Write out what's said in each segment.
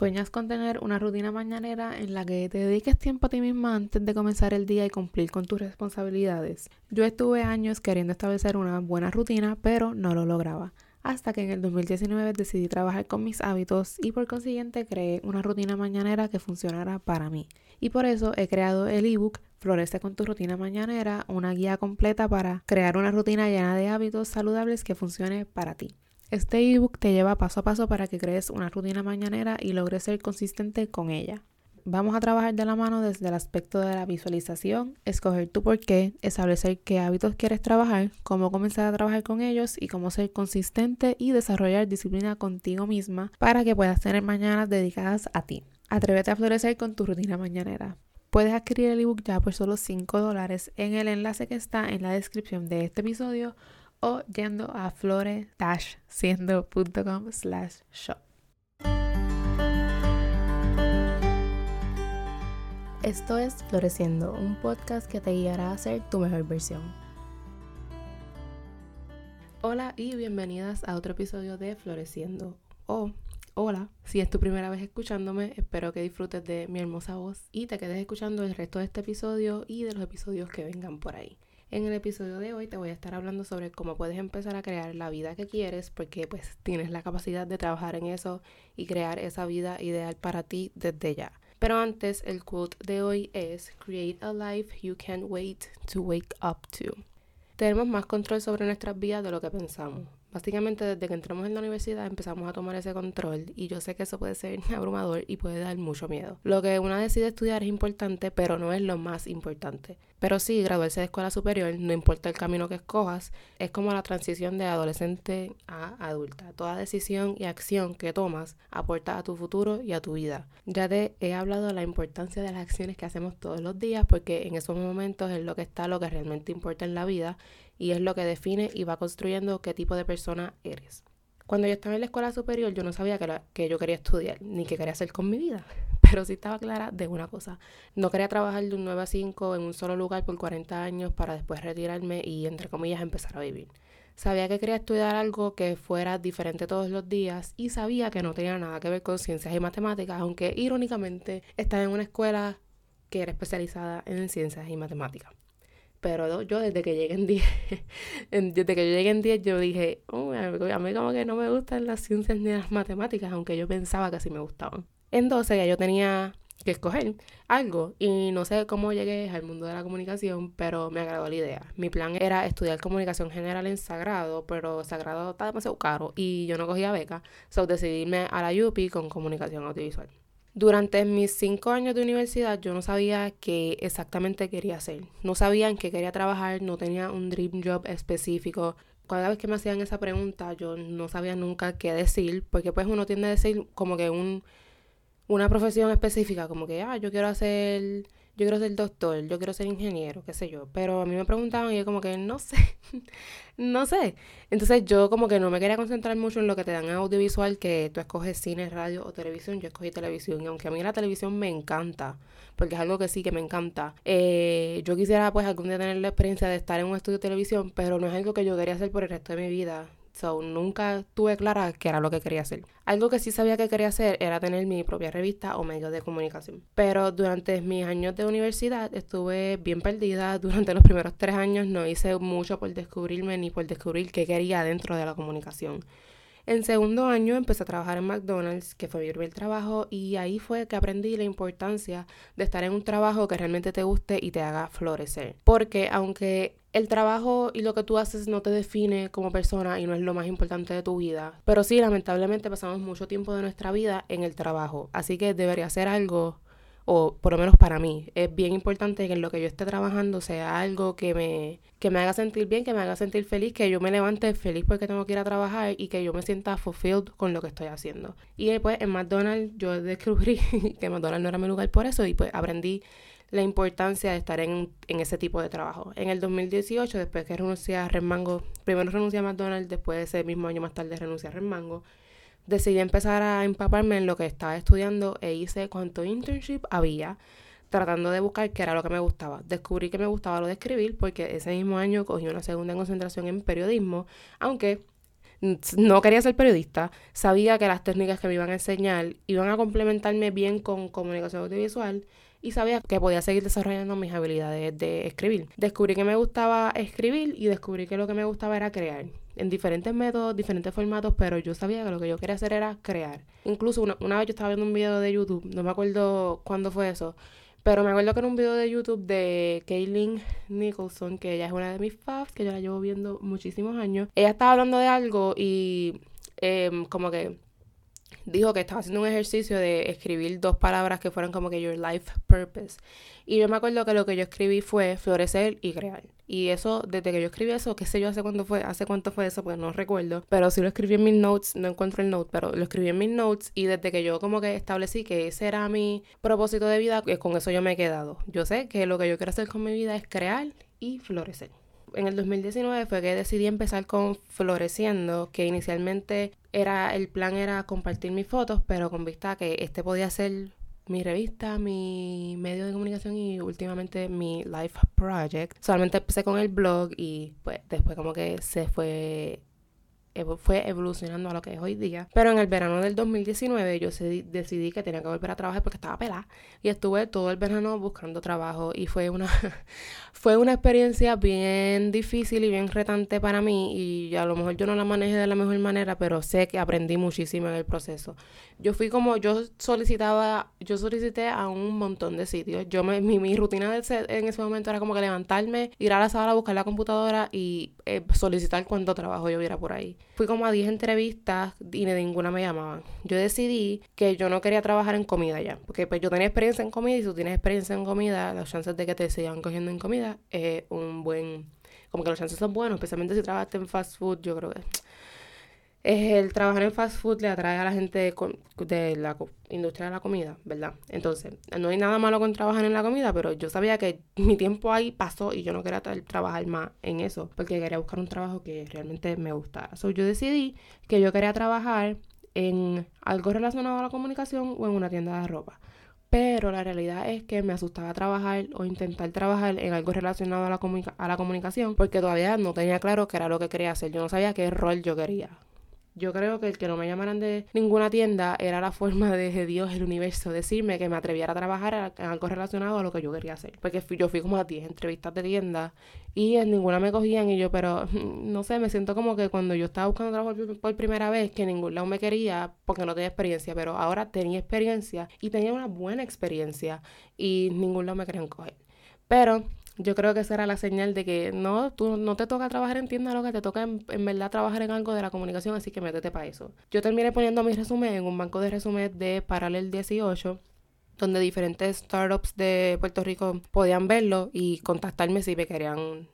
Sueñas con tener una rutina mañanera en la que te dediques tiempo a ti misma antes de comenzar el día y cumplir con tus responsabilidades. Yo estuve años queriendo establecer una buena rutina, pero no lo lograba. Hasta que en el 2019 decidí trabajar con mis hábitos y por consiguiente creé una rutina mañanera que funcionara para mí. Y por eso he creado el ebook Florece con tu rutina mañanera, una guía completa para crear una rutina llena de hábitos saludables que funcione para ti. Este ebook te lleva paso a paso para que crees una rutina mañanera y logres ser consistente con ella. Vamos a trabajar de la mano desde el aspecto de la visualización, escoger tu por qué, establecer qué hábitos quieres trabajar, cómo comenzar a trabajar con ellos y cómo ser consistente y desarrollar disciplina contigo misma para que puedas tener mañanas dedicadas a ti. Atrévete a florecer con tu rutina mañanera. Puedes adquirir el ebook ya por solo 5 dólares en el enlace que está en la descripción de este episodio o yendo a flore-siendo.com slash shop. Esto es Floreciendo, un podcast que te guiará a ser tu mejor versión. Hola y bienvenidas a otro episodio de Floreciendo. O hola, si es tu primera vez escuchándome, espero que disfrutes de mi hermosa voz y te quedes escuchando el resto de este episodio y de los episodios que vengan por ahí. En el episodio de hoy te voy a estar hablando sobre cómo puedes empezar a crear la vida que quieres porque pues tienes la capacidad de trabajar en eso y crear esa vida ideal para ti desde ya. Pero antes, el quote de hoy es Create a life you can't wait to wake up to. Tenemos más control sobre nuestras vidas de lo que pensamos. Básicamente desde que entramos en la universidad empezamos a tomar ese control y yo sé que eso puede ser abrumador y puede dar mucho miedo. Lo que una decide estudiar es importante, pero no es lo más importante. Pero sí, graduarse de escuela superior, no importa el camino que escojas, es como la transición de adolescente a adulta. Toda decisión y acción que tomas aporta a tu futuro y a tu vida. Ya te he hablado de la importancia de las acciones que hacemos todos los días porque en esos momentos es lo que está, lo que realmente importa en la vida y es lo que define y va construyendo qué tipo de persona eres. Cuando yo estaba en la escuela superior yo no sabía que, yo quería estudiar ni qué quería hacer con mi vida, pero sí estaba clara de una cosa. No quería trabajar de un 9 a 5 en un solo lugar por 40 años para después retirarme y entre comillas empezar a vivir. Sabía que quería estudiar algo que fuera diferente todos los días y sabía que no tenía nada que ver con ciencias y matemáticas, aunque irónicamente estaba en una escuela que era especializada en ciencias y matemáticas. Pero yo desde que llegué en 10, desde que yo llegué en 10 yo dije, a mí como que no me gustan las ciencias ni las matemáticas, aunque yo pensaba que sí me gustaban. En 12 ya yo tenía que escoger algo y no sé cómo llegué al mundo de la comunicación, pero me agradó la idea. Mi plan era estudiar comunicación general en Sagrado, pero Sagrado está demasiado caro y yo no cogía beca, so decidirme a la UPI con comunicación audiovisual. Durante mis cinco años de universidad yo no sabía qué exactamente quería hacer. No sabía en qué quería trabajar, no tenía un dream job específico. Cada vez que me hacían esa pregunta yo no sabía nunca qué decir, porque pues uno tiende a decir como que un, una profesión específica, como que, ah, yo quiero hacer yo quiero ser doctor, yo quiero ser ingeniero, qué sé yo. Pero a mí me preguntaban y yo como que no sé, no sé. Entonces yo como que no me quería concentrar mucho en lo que te dan en audiovisual, que tú escoges cine, radio o televisión. Yo escogí televisión y aunque a mí la televisión me encanta, porque es algo que sí que me encanta, eh, yo quisiera pues algún día tener la experiencia de estar en un estudio de televisión, pero no es algo que yo quería hacer por el resto de mi vida. So, nunca tuve clara qué era lo que quería hacer. Algo que sí sabía que quería hacer era tener mi propia revista o medio de comunicación. Pero durante mis años de universidad estuve bien perdida. Durante los primeros tres años no hice mucho por descubrirme ni por descubrir qué quería dentro de la comunicación. En segundo año empecé a trabajar en McDonald's, que fue mi primer trabajo, y ahí fue que aprendí la importancia de estar en un trabajo que realmente te guste y te haga florecer. Porque aunque el trabajo y lo que tú haces no te define como persona y no es lo más importante de tu vida, pero sí, lamentablemente pasamos mucho tiempo de nuestra vida en el trabajo, así que debería ser algo o por lo menos para mí, es bien importante que en lo que yo esté trabajando sea algo que me, que me haga sentir bien, que me haga sentir feliz, que yo me levante feliz porque tengo que ir a trabajar y que yo me sienta fulfilled con lo que estoy haciendo. Y después en McDonald's yo descubrí que McDonald's no era mi lugar por eso y pues aprendí la importancia de estar en, en, ese tipo de trabajo. En el 2018, después que renuncié a Remango, primero renuncié a McDonald's, después ese mismo año más tarde renuncié a Remango, decidí empezar a empaparme en lo que estaba estudiando e hice cuánto internship había tratando de buscar qué era lo que me gustaba. Descubrí que me gustaba lo de escribir porque ese mismo año cogí una segunda concentración en periodismo, aunque no quería ser periodista, sabía que las técnicas que me iban a enseñar iban a complementarme bien con comunicación audiovisual y sabía que podía seguir desarrollando mis habilidades de escribir. Descubrí que me gustaba escribir y descubrí que lo que me gustaba era crear. En diferentes métodos, diferentes formatos, pero yo sabía que lo que yo quería hacer era crear. Incluso una, una vez yo estaba viendo un video de YouTube, no me acuerdo cuándo fue eso, pero me acuerdo que era un video de YouTube de Kaylin Nicholson, que ella es una de mis faves, que yo la llevo viendo muchísimos años. Ella estaba hablando de algo y em, como que dijo que estaba haciendo un ejercicio de escribir dos palabras que fueran como que your life purpose. Y yo me acuerdo que lo que yo escribí fue florecer y crear. Y eso, desde que yo escribí eso, qué sé yo hace cuánto fue, hace cuánto fue eso, pues no recuerdo. Pero sí lo escribí en mis notes, no encuentro el note, pero lo escribí en mis notes. Y desde que yo como que establecí que ese era mi propósito de vida, con eso yo me he quedado. Yo sé que lo que yo quiero hacer con mi vida es crear y florecer en el 2019 fue que decidí empezar con Floreciendo, que inicialmente era el plan era compartir mis fotos, pero con vista a que este podía ser mi revista, mi medio de comunicación y últimamente mi life project. Solamente empecé con el blog y pues después como que se fue fue evolucionando a lo que es hoy día. Pero en el verano del 2019 yo decidí que tenía que volver a trabajar porque estaba pelada y estuve todo el verano buscando trabajo y fue una fue una experiencia bien difícil y bien retante para mí y a lo mejor yo no la manejé de la mejor manera, pero sé que aprendí muchísimo en el proceso. Yo fui como yo solicitaba, yo solicité a un montón de sitios. Yo me, mi, mi rutina en ese momento era como que levantarme, ir a la sala, buscar la computadora y eh, solicitar cuánto trabajo yo hubiera por ahí. Fui como a 10 entrevistas y de ninguna me llamaban. Yo decidí que yo no quería trabajar en comida ya, porque pues yo tenía experiencia en comida y si tú tienes experiencia en comida, las chances de que te sigan cogiendo en comida es un buen, como que los chances son buenos, especialmente si trabajaste en fast food, yo creo que el trabajar en fast food le atrae a la gente de la industria de la comida, ¿verdad? Entonces, no hay nada malo con trabajar en la comida, pero yo sabía que mi tiempo ahí pasó y yo no quería trabajar más en eso, porque quería buscar un trabajo que realmente me gustara. So, yo decidí que yo quería trabajar en algo relacionado a la comunicación o en una tienda de ropa. Pero la realidad es que me asustaba trabajar o intentar trabajar en algo relacionado a la, a la comunicación porque todavía no tenía claro qué era lo que quería hacer. Yo no sabía qué rol yo quería. Yo creo que el que no me llamaran de ninguna tienda era la forma de Dios, el universo, decirme que me atreviera a trabajar en algo relacionado a lo que yo quería hacer. Porque yo fui como a 10 entrevistas de tienda y en ninguna me cogían y yo, pero no sé, me siento como que cuando yo estaba buscando trabajo por primera vez, que ningún lado me quería porque no tenía experiencia, pero ahora tenía experiencia y tenía una buena experiencia y ningún lado me querían coger. Pero yo creo que esa era la señal de que no, tú no te toca trabajar en tienda, lo que te toca en, verdad trabajar en algo de la comunicación, así que métete para eso. Yo terminé poniendo mi resumen en un banco de resumen de Paralel 18 donde diferentes startups de Puerto Rico podían verlo y contactarme si me querían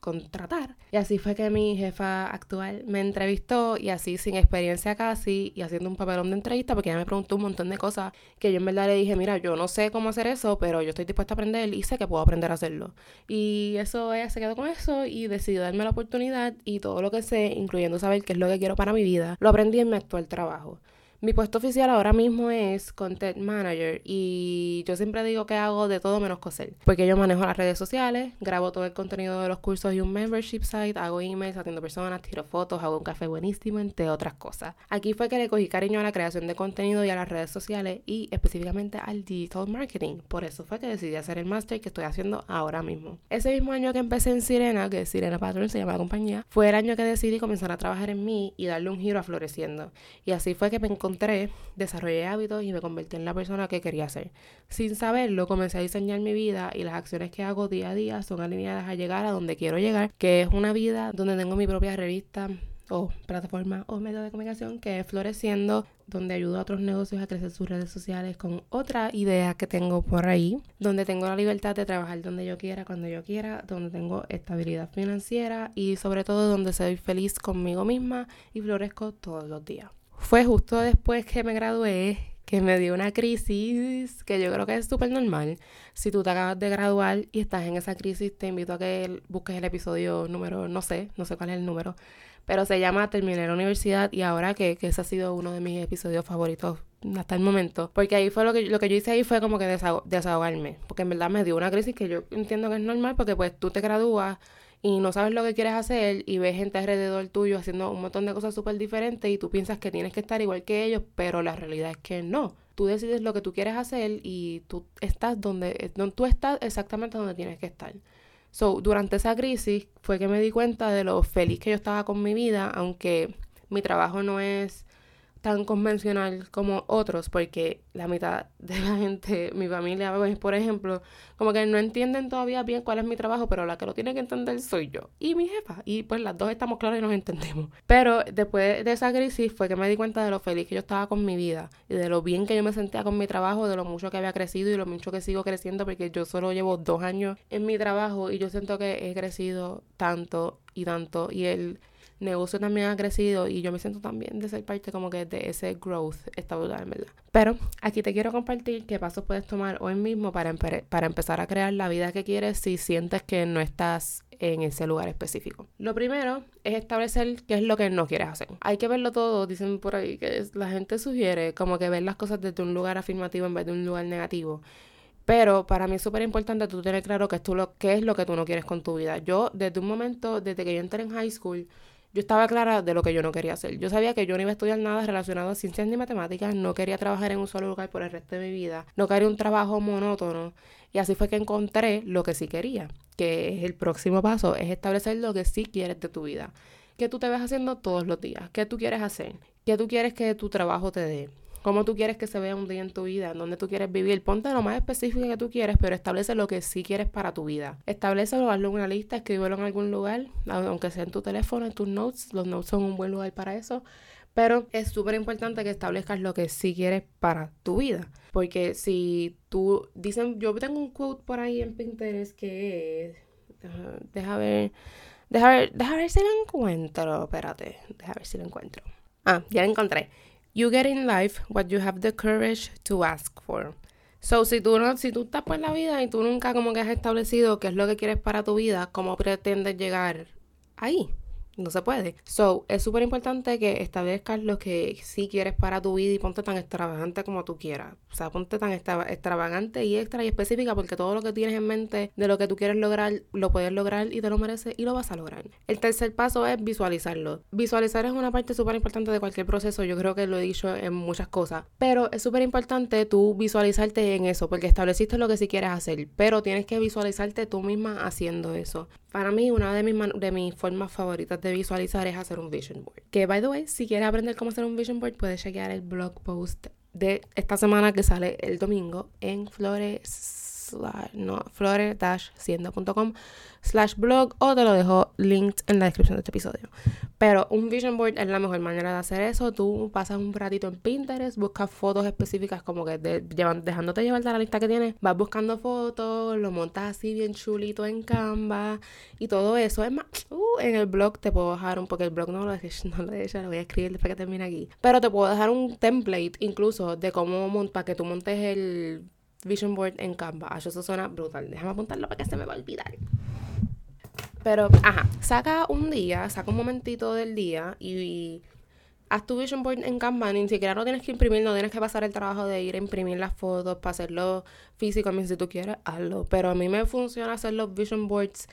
contratar. Y así fue que mi jefa actual me entrevistó y así sin experiencia casi y haciendo un papelón de entrevista porque ella me preguntó un montón de cosas que yo en verdad le dije, mira, yo no sé cómo hacer eso, pero yo estoy dispuesta a aprender y sé que puedo aprender a hacerlo. Y eso ella se quedó con eso y decidió darme la oportunidad y todo lo que sé, incluyendo saber qué es lo que quiero para mi vida, lo aprendí en mi actual trabajo. Mi puesto oficial ahora mismo es Content Manager y yo siempre digo que hago de todo menos coser. Porque yo manejo las redes sociales, grabo todo el contenido de los cursos y un membership site, hago emails, atiendo personas, tiro fotos, hago un café buenísimo, entre otras cosas. Aquí fue que le cogí cariño a la creación de contenido y a las redes sociales y específicamente al digital marketing. Por eso fue que decidí hacer el máster que estoy haciendo ahora mismo. Ese mismo año que empecé en Sirena, que Sirena Patron se llama la compañía, fue el año que decidí comenzar a trabajar en mí y darle un giro a Floreciendo. Y así fue que me encontré encontré, desarrollé hábitos y me convertí en la persona que quería ser. Sin saberlo, comencé a diseñar mi vida y las acciones que hago día a día son alineadas a llegar a donde quiero llegar, que es una vida donde tengo mi propia revista o plataforma o medio de comunicación que es Floreciendo, donde ayudo a otros negocios a crecer sus redes sociales con otra idea que tengo por ahí, donde tengo la libertad de trabajar donde yo quiera, cuando yo quiera, donde tengo estabilidad financiera y sobre todo donde soy feliz conmigo misma y florezco todos los días. Fue justo después que me gradué que me dio una crisis que yo creo que es súper normal. Si tú te acabas de graduar y estás en esa crisis, te invito a que busques el episodio número, no sé, no sé cuál es el número, pero se llama Terminé la universidad y ahora que, que ese ha sido uno de mis episodios favoritos hasta el momento, porque ahí fue lo que, lo que yo hice ahí fue como que desahogarme, porque en verdad me dio una crisis que yo entiendo que es normal porque pues tú te gradúas y no sabes lo que quieres hacer y ves gente alrededor tuyo haciendo un montón de cosas súper diferentes y tú piensas que tienes que estar igual que ellos, pero la realidad es que no. Tú decides lo que tú quieres hacer y tú estás donde, tú estás exactamente donde tienes que estar. So, durante esa crisis fue que me di cuenta de lo feliz que yo estaba con mi vida, aunque mi trabajo no es tan convencional como otros, porque la mitad de la gente, mi familia, pues, por ejemplo, como que no entienden todavía bien cuál es mi trabajo, pero la que lo tiene que entender soy yo y mi jefa. Y pues las dos estamos claras y nos entendemos. Pero después de esa crisis fue que me di cuenta de lo feliz que yo estaba con mi vida y de lo bien que yo me sentía con mi trabajo, de lo mucho que había crecido y lo mucho que sigo creciendo, porque yo solo llevo dos años en mi trabajo y yo siento que he crecido tanto y tanto y el negocio también ha crecido y yo me siento también de ser parte como que de ese growth está brutal, ¿verdad? Pero aquí te quiero compartir qué pasos puedes tomar hoy mismo para, para empezar a crear la vida que quieres si sientes que no estás en ese lugar específico. Lo primero es establecer qué es lo que no quieres hacer. Hay que verlo todo, dicen por ahí, que la gente sugiere como que ver las cosas desde un lugar afirmativo en vez de un lugar negativo. Pero para mí es súper importante tú tener claro qué es, tú lo, qué es lo que tú no quieres con tu vida. Yo, desde un momento, desde que yo entré en high school, yo estaba clara de lo que yo no quería hacer. Yo sabía que yo no iba a estudiar nada relacionado a ciencias ni matemáticas, no quería trabajar en un solo lugar por el resto de mi vida, no quería un trabajo monótono. Y así fue que encontré lo que sí quería, que es el próximo paso, es establecer lo que sí quieres de tu vida. ¿Qué tú te ves haciendo todos los días? ¿Qué tú quieres hacer? ¿Qué tú quieres que tu trabajo te dé? Cómo tú quieres que se vea un día en tu vida, en dónde tú quieres vivir. Ponte lo más específico que tú quieres, pero establece lo que sí quieres para tu vida. Establecelo, hazlo en una lista, escríbelo en algún lugar, aunque sea en tu teléfono, en tus notes. Los notes son un buen lugar para eso. Pero es súper importante que establezcas lo que sí quieres para tu vida. Porque si tú dicen, yo tengo un quote por ahí en Pinterest que es, deja, ver, deja ver, deja ver si lo encuentro. Espérate, deja ver si lo encuentro. Ah, ya lo encontré You get in life what you have the courage to ask for. So, si tú, si tú estás por la vida y tú nunca como que has establecido qué es lo que quieres para tu vida, ¿cómo pretendes llegar ahí? No se puede. So, es súper importante que establezcas lo que sí quieres para tu vida y ponte tan extravagante como tú quieras. O sea, ponte tan extravagante y extra y específica porque todo lo que tienes en mente de lo que tú quieres lograr, lo puedes lograr y te lo mereces y lo vas a lograr. El tercer paso es visualizarlo. Visualizar es una parte súper importante de cualquier proceso. Yo creo que lo he dicho en muchas cosas. Pero es súper importante tú visualizarte en eso porque estableciste lo que sí quieres hacer. Pero tienes que visualizarte tú misma haciendo eso. Para mí, una de mis, de mis formas favoritas de visualizar es hacer un vision board. Que, by the way, si quieres aprender cómo hacer un vision board, puedes chequear el blog post de esta semana que sale el domingo en flores, no, flores-siendo.com slash blog o te lo dejo linked en la descripción de este episodio. Pero un vision board es la mejor manera de hacer eso. Tú pasas un ratito en Pinterest, buscas fotos específicas como que dejándote llevar de la lista que tienes, vas buscando fotos, lo montas así bien chulito en Canva y todo eso. Es más, uh, en el blog te puedo dejar un, porque el blog no lo, he, no lo lo voy a escribir después que termine aquí. Pero te puedo dejar un template incluso de cómo para que tú montes el vision board en Canva. Eso suena brutal. Déjame apuntarlo para que se me va a olvidar. Pero, ajá, saca un día, saca un momentito del día y, haz tu vision board en Canva. Ni siquiera lo tienes que imprimir, no tienes que pasar el trabajo de ir a imprimir las fotos para hacerlo físico. A mí, si tú quieres, hazlo. Pero a mí me funciona hacer los vision boards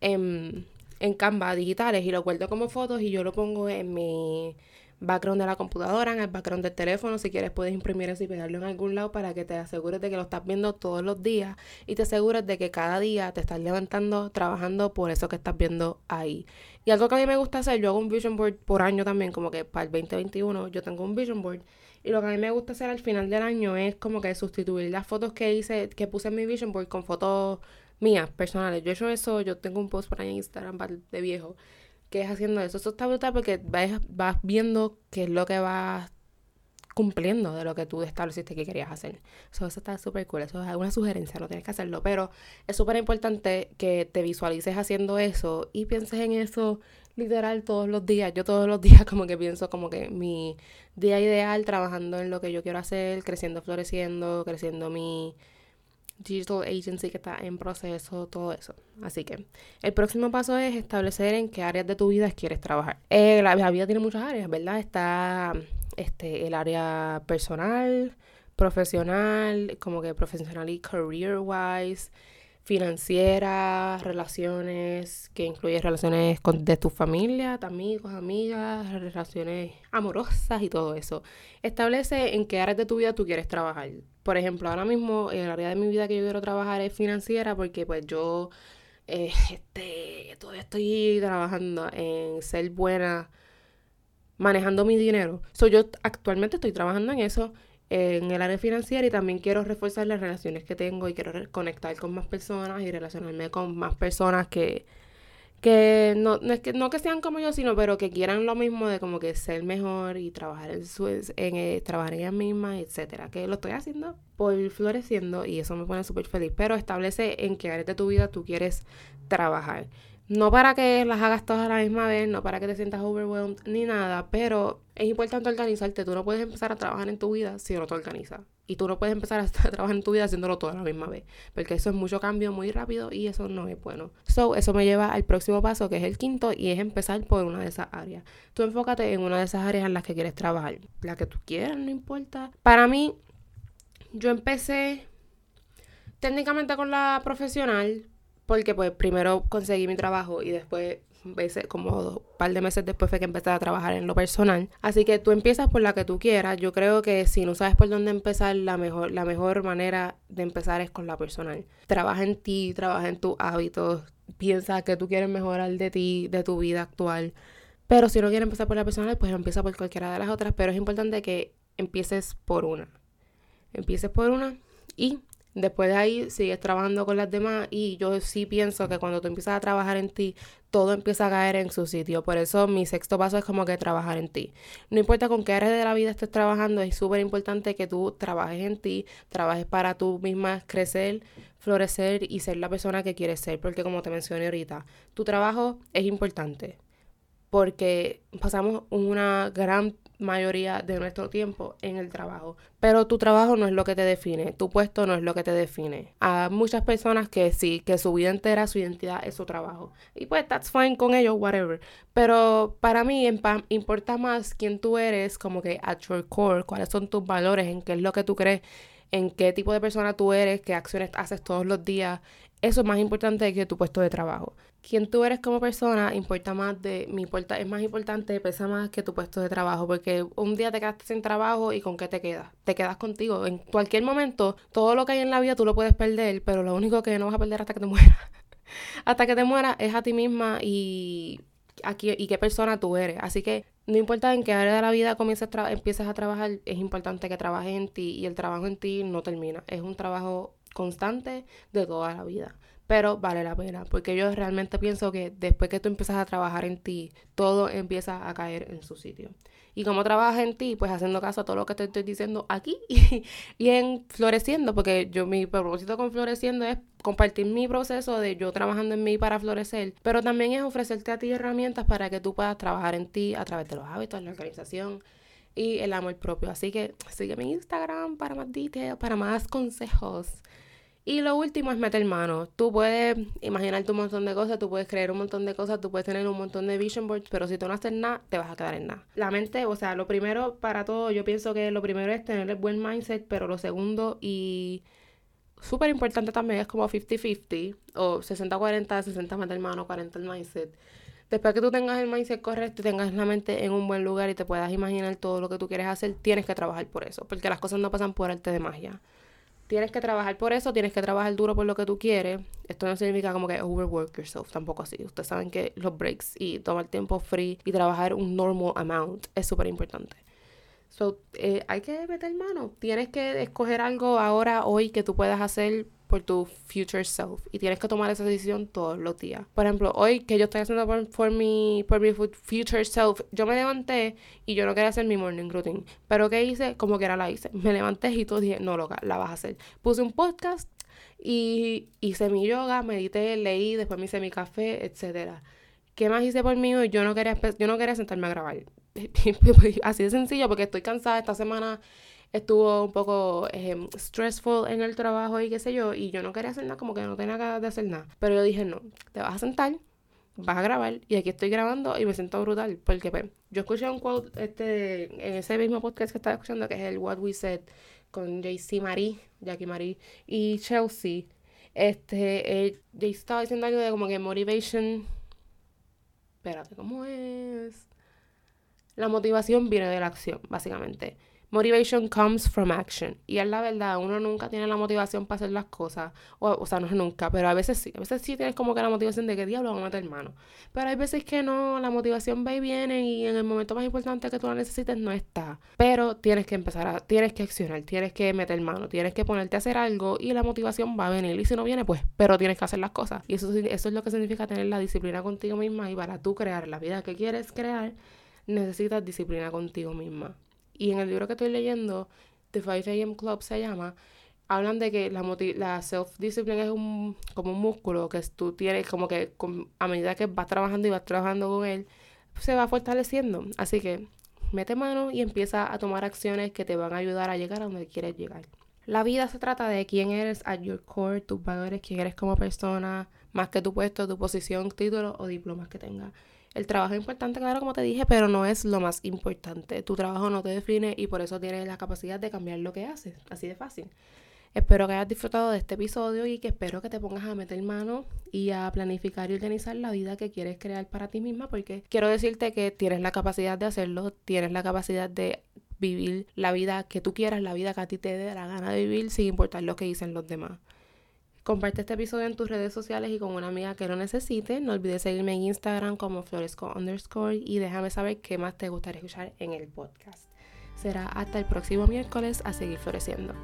en, en Canva digitales y lo guardo como fotos y yo lo pongo en mi background de la computadora, en el background del teléfono. Si quieres puedes imprimir eso y pegarlo en algún lado para que te asegures de que lo estás viendo todos los días y te asegures de que cada día te estás levantando, trabajando por eso que estás viendo ahí. Y algo que a mí me gusta hacer, yo hago un vision board por año también, como que para el 2021 yo tengo un vision board. Y lo que a mí me gusta hacer al final del año es como que sustituir las fotos que hice, que puse en mi vision board con fotos mías, personales. Yo he hecho eso, yo tengo un post por ahí en Instagram de viejo que es haciendo eso. Eso está brutal porque vas, vas viendo qué es lo que vas cumpliendo de lo que tú estableciste que querías hacer. eso está súper cool. Eso es una sugerencia, no tienes que hacerlo. Pero es súper importante que te visualices haciendo eso y pienses en eso literal todos los días. Yo todos los días como que pienso como que mi día ideal trabajando en lo que yo quiero hacer, creciendo, floreciendo, creciendo mi digital agency que está en proceso, todo eso. Así que el próximo paso es establecer en qué áreas de tu vida quieres trabajar. Eh, la, vida tiene muchas áreas, ¿verdad? Está este, el área personal, profesional, como que profesional y career wise. Financiera, relaciones, que incluye relaciones con, de tu familia, amigos, amigas, relaciones amorosas y todo eso. Establece en qué áreas de tu vida tú quieres trabajar. Por ejemplo, ahora mismo el área de mi vida que yo quiero trabajar es financiera porque pues yo eh, este, todavía estoy trabajando en ser buena manejando mi dinero. So, yo actualmente estoy trabajando en eso en el área financiera y también quiero reforzar las relaciones que tengo y quiero conectar con más personas y relacionarme con más personas que, que no, no, es que no que sean como yo, sino pero que quieran lo mismo de como que ser mejor y trabajar en su en eh, trabajar en ellas mismas, etcétera, que lo estoy haciendo por floreciendo y eso me pone súper feliz, pero establece en qué área de tu vida tú quieres trabajar. No para que las hagas todas a la misma vez, no para que te sientas overwhelmed ni nada, pero es importante organizarte. Tú no puedes empezar a trabajar en tu vida si no te organizas. Y tú no puedes empezar a trabajar en tu vida haciéndolo todo a la misma vez. Porque eso es mucho cambio muy rápido y eso no es bueno. So, eso me lleva al próximo paso, que es el quinto, y es empezar por una de esas áreas. Tú enfócate en una de esas áreas en las que quieres trabajar. La que tú quieras, no importa. Para mí, yo empecé técnicamente con la profesional, porque pues primero conseguí mi trabajo y después veces, como un par de meses después fue que empecé a trabajar en lo personal. Así que tú empiezas por la que tú quieras. Yo creo que si no sabes por dónde empezar, la mejor, la mejor manera de empezar es con la personal. Trabaja en ti, trabaja en tus hábitos, piensa que tú quieres mejorar de ti, de tu vida actual. Pero si no quieres empezar por la personal, pues empieza por cualquiera de las otras. Pero es importante que empieces por una. Empieces por una y Después de ahí sigues trabajando con las demás y yo sí pienso que cuando tú empiezas a trabajar en ti, todo empieza a caer en su sitio. Por eso mi sexto paso es como que trabajar en ti. No importa con qué área de la vida estés trabajando, es súper importante que tú trabajes en ti, trabajes para tú misma crecer, florecer y ser la persona que quieres ser. Porque como te mencioné ahorita, tu trabajo es importante. Porque pasamos una gran mayoría de nuestro tiempo en el trabajo. Pero tu trabajo no es lo que te define, tu puesto no es lo que te define. Hay muchas personas que sí, que su vida entera, su identidad es su trabajo. Y pues that's fine con ellos, whatever. Pero para mí importa más quién tú eres, como que at your core, cuáles son tus valores, en qué es lo que tú crees, en qué tipo de persona tú eres, qué acciones haces todos los días. Eso es más importante que tu puesto de trabajo quién tú eres como persona importa más de mi importa es más importante pesa más que tu puesto de trabajo porque un día te quedaste sin trabajo y con qué te quedas te quedas contigo. En cualquier momento todo lo que hay en la vida tú lo puedes perder pero lo único que no vas a perder hasta que te mueras hasta que te mueras es a ti misma y aquí y qué persona tú eres. Así que no importa en qué área de la vida comiences a empieces a trabajar es importante que trabajes en ti y el trabajo en ti no termina es un trabajo constante de toda la vida pero vale la pena, porque yo realmente pienso que después que tú empiezas a trabajar en ti, todo empieza a caer en su sitio. Y como trabajas en ti, pues haciendo caso a todo lo que te estoy diciendo aquí y, en Floreciendo, porque yo mi propósito con Floreciendo es compartir mi proceso de yo trabajando en mí para florecer, pero también es ofrecerte a ti herramientas para que tú puedas trabajar en ti a través de los hábitos, la organización y el amor propio. Así que sigue mi Instagram para más details, para más consejos. Y lo último es meter mano. Tú puedes imaginarte un montón de cosas, tú puedes creer un montón de cosas, tú puedes tener un montón de vision boards, pero si tú no haces nada, te vas a quedar en nada. La mente, o sea, lo primero para todo, yo pienso que lo primero es tener el buen mindset, pero lo segundo y súper importante también es como 50-50 o 60-40, 60 meter mano, 40 el mindset. Después que tú tengas el mindset correcto, tengas la mente en un buen lugar y te puedas imaginar todo lo que tú quieres hacer, tienes que trabajar por eso, porque las cosas no pasan por arte de magia tienes que trabajar por eso, tienes que trabajar duro por lo que tú quieres. Esto no significa como que overwork yourself, tampoco así. Ustedes saben que los breaks y tomar tiempo free y trabajar un normal amount es súper importante. So, eh, hay que meter mano. Tienes que escoger algo ahora, hoy, que tú puedas hacer por tu future self y tienes que tomar esa decisión todos los días. Por ejemplo, hoy que yo estoy haciendo por, mi, por mi future self, yo me levanté y yo no quería hacer mi morning routine. Pero ¿qué hice? Como que era la hice. Me levanté y todo dije, no, loca, la vas a hacer. Puse un podcast y hice mi yoga, medité, leí, después me hice mi café, etcétera. ¿Qué más hice por mí? Yo no quería, yo no quería sentarme a grabar. Así de sencillo, porque estoy cansada esta semana estuvo un poco eh, stressful en el trabajo y qué sé yo, y yo no quería hacer nada, como que no tenía ganas de hacer nada. Pero yo dije, no, te vas a sentar, vas a grabar, y aquí estoy grabando y me siento brutal, porque pues, yo escuché un quote este, en ese mismo podcast que estaba escuchando, que es el What We Said, con JC Marie, Jackie Marie y Chelsea. Este, eh, estaba diciendo algo de como que motivation. Espérate, ¿cómo es? La motivación viene de la acción, básicamente. Motivation comes from action. Y es la verdad, uno nunca tiene la motivación para hacer las cosas. O, o sea, no es nunca, pero a veces sí. A veces sí tienes como que la motivación de que diablo vamos a meter mano. Pero hay veces que no, la motivación va y viene y en el momento más importante que tú la necesites no está. Pero tienes que empezar a, tienes que accionar, tienes que meter mano, tienes que ponerte a hacer algo y la motivación va a venir. Y si no viene, pues, pero tienes que hacer las cosas. Y eso, eso es lo que significa tener la disciplina contigo misma y para tú crear la vida que quieres crear, necesitas disciplina contigo misma. Y en el libro que estoy leyendo, The 5 AM Club se llama, hablan de que la, la self-discipline es un, como un músculo que tú tienes como que a medida que vas trabajando y vas trabajando con él, se va fortaleciendo. Así que mete mano y empieza a tomar acciones que te van a ayudar a llegar a donde quieres llegar. La vida se trata de quién eres at your core, tus valores, quién eres como persona, más que tu puesto, tu posición, título o diplomas que tengas. El trabajo es importante, claro, como te dije, pero no es lo más importante. Tu trabajo no te define y por eso tienes la capacidad de cambiar lo que haces. Así de fácil. Espero que hayas disfrutado de este episodio y que espero que te pongas a meter mano y a planificar y organizar la vida que quieres crear para ti misma porque quiero decirte que tienes la capacidad de hacerlo, tienes la capacidad de vivir la vida que tú quieras, la vida que a ti te dé la gana de vivir sin importar lo que dicen los demás. Comparte este episodio en tus redes sociales y con una amiga que lo necesite. No olvides seguirme en Instagram como floresco underscore y déjame saber qué más te gustaría escuchar en el podcast. Será hasta el próximo miércoles a seguir floreciendo.